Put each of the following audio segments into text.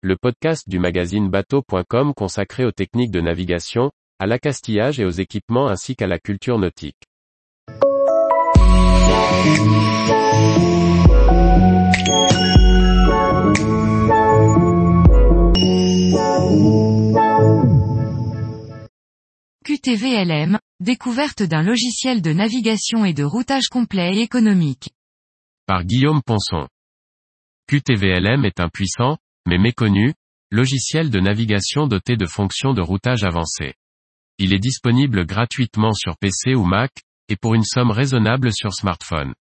le podcast du magazine bateau.com consacré aux techniques de navigation, à l'accastillage et aux équipements ainsi qu'à la culture nautique. QTVLM, découverte d'un logiciel de navigation et de routage complet et économique. Par Guillaume Ponson. QTVLM est un puissant, mais méconnu, logiciel de navigation doté de fonctions de routage avancées. Il est disponible gratuitement sur PC ou Mac, et pour une somme raisonnable sur smartphone.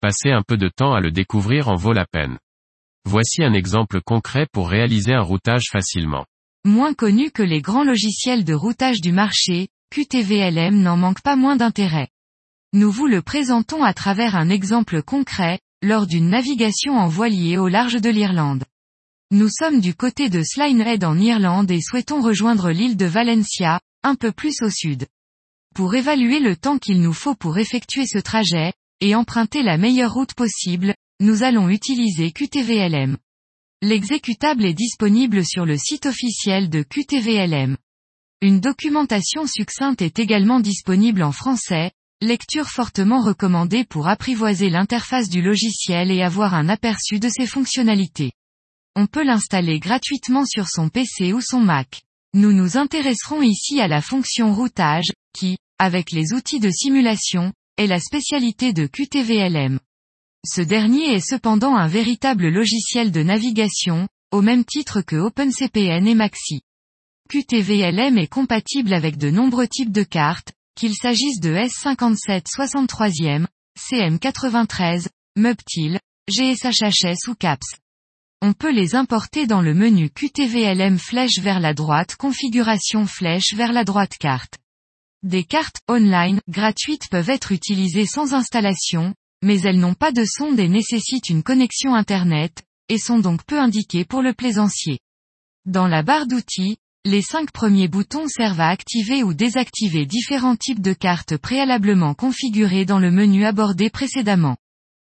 Passer un peu de temps à le découvrir en vaut la peine. Voici un exemple concret pour réaliser un routage facilement. Moins connu que les grands logiciels de routage du marché, QTVLM n'en manque pas moins d'intérêt. Nous vous le présentons à travers un exemple concret, lors d'une navigation en voilier au large de l'Irlande. Nous sommes du côté de Slinehead en Irlande et souhaitons rejoindre l'île de Valencia, un peu plus au sud. Pour évaluer le temps qu'il nous faut pour effectuer ce trajet, et emprunter la meilleure route possible, nous allons utiliser QTVLM. L'exécutable est disponible sur le site officiel de QTVLM. Une documentation succincte est également disponible en français, lecture fortement recommandée pour apprivoiser l'interface du logiciel et avoir un aperçu de ses fonctionnalités. On peut l'installer gratuitement sur son PC ou son Mac. Nous nous intéresserons ici à la fonction routage, qui, avec les outils de simulation, est la spécialité de QTVLM. Ce dernier est cependant un véritable logiciel de navigation, au même titre que OpenCPN et Maxi. QTVLM est compatible avec de nombreux types de cartes, qu'il s'agisse de S57 63e, CM93, Mubtil, GSHHS ou CAPS. On peut les importer dans le menu QTVLM flèche vers la droite configuration flèche vers la droite carte. Des cartes online gratuites peuvent être utilisées sans installation, mais elles n'ont pas de sonde et nécessitent une connexion Internet, et sont donc peu indiquées pour le plaisancier. Dans la barre d'outils, les cinq premiers boutons servent à activer ou désactiver différents types de cartes préalablement configurées dans le menu abordé précédemment.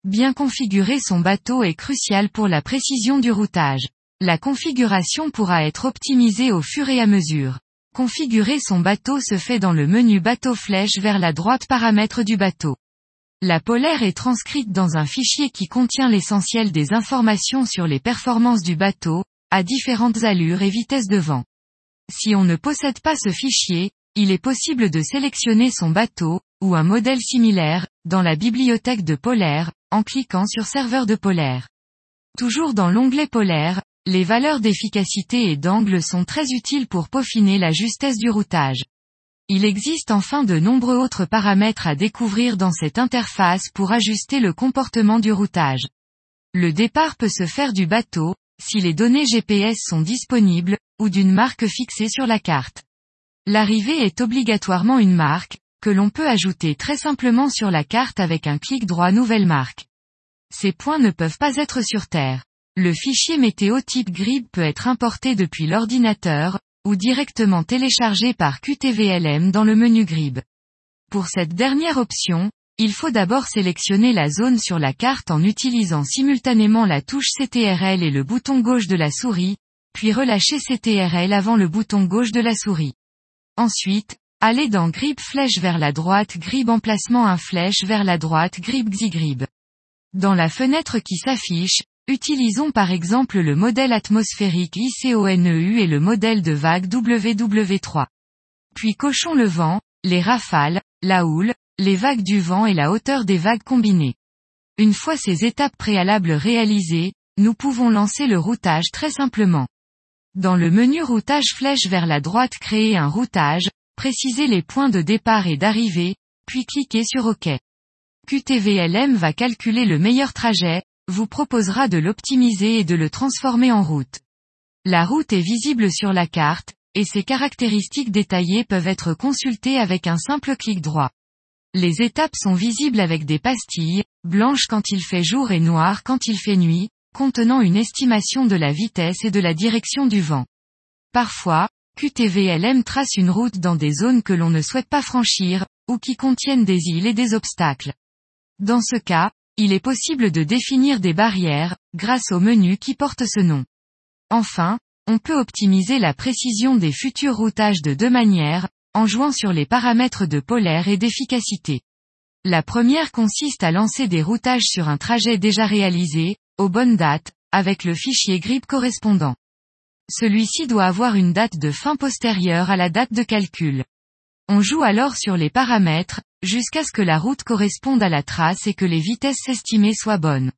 Bien configurer son bateau est crucial pour la précision du routage. La configuration pourra être optimisée au fur et à mesure. Configurer son bateau se fait dans le menu bateau flèche vers la droite paramètres du bateau. La polaire est transcrite dans un fichier qui contient l'essentiel des informations sur les performances du bateau, à différentes allures et vitesses de vent. Si on ne possède pas ce fichier, il est possible de sélectionner son bateau, ou un modèle similaire, dans la bibliothèque de polaire, en cliquant sur serveur de polaire. Toujours dans l'onglet polaire, les valeurs d'efficacité et d'angle sont très utiles pour peaufiner la justesse du routage. Il existe enfin de nombreux autres paramètres à découvrir dans cette interface pour ajuster le comportement du routage. Le départ peut se faire du bateau, si les données GPS sont disponibles, ou d'une marque fixée sur la carte. L'arrivée est obligatoirement une marque, que l'on peut ajouter très simplement sur la carte avec un clic droit nouvelle marque. Ces points ne peuvent pas être sur Terre. Le fichier météo type GRIB peut être importé depuis l'ordinateur, ou directement téléchargé par QTVLM dans le menu GRIB. Pour cette dernière option, il faut d'abord sélectionner la zone sur la carte en utilisant simultanément la touche CTRL et le bouton gauche de la souris, puis relâcher CTRL avant le bouton gauche de la souris. Ensuite, allez dans Grip flèche vers la droite Grip emplacement un flèche vers la droite Grip Xigrib. Dans la fenêtre qui s'affiche, Utilisons par exemple le modèle atmosphérique ICONEU et le modèle de vague WW3. Puis cochons le vent, les rafales, la houle, les vagues du vent et la hauteur des vagues combinées. Une fois ces étapes préalables réalisées, nous pouvons lancer le routage très simplement. Dans le menu routage flèche vers la droite créer un routage, préciser les points de départ et d'arrivée, puis cliquer sur OK. QTVLM va calculer le meilleur trajet, vous proposera de l'optimiser et de le transformer en route. La route est visible sur la carte, et ses caractéristiques détaillées peuvent être consultées avec un simple clic droit. Les étapes sont visibles avec des pastilles, blanches quand il fait jour et noires quand il fait nuit, contenant une estimation de la vitesse et de la direction du vent. Parfois, QTVLM trace une route dans des zones que l'on ne souhaite pas franchir, ou qui contiennent des îles et des obstacles. Dans ce cas, il est possible de définir des barrières, grâce au menu qui porte ce nom. Enfin, on peut optimiser la précision des futurs routages de deux manières, en jouant sur les paramètres de polaire et d'efficacité. La première consiste à lancer des routages sur un trajet déjà réalisé, aux bonnes dates, avec le fichier GRIP correspondant. Celui-ci doit avoir une date de fin postérieure à la date de calcul. On joue alors sur les paramètres, jusqu'à ce que la route corresponde à la trace et que les vitesses estimées soient bonnes.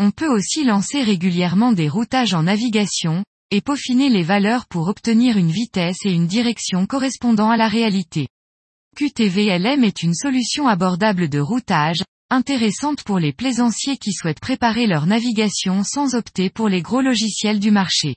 On peut aussi lancer régulièrement des routages en navigation, et peaufiner les valeurs pour obtenir une vitesse et une direction correspondant à la réalité. QTVLM est une solution abordable de routage, intéressante pour les plaisanciers qui souhaitent préparer leur navigation sans opter pour les gros logiciels du marché.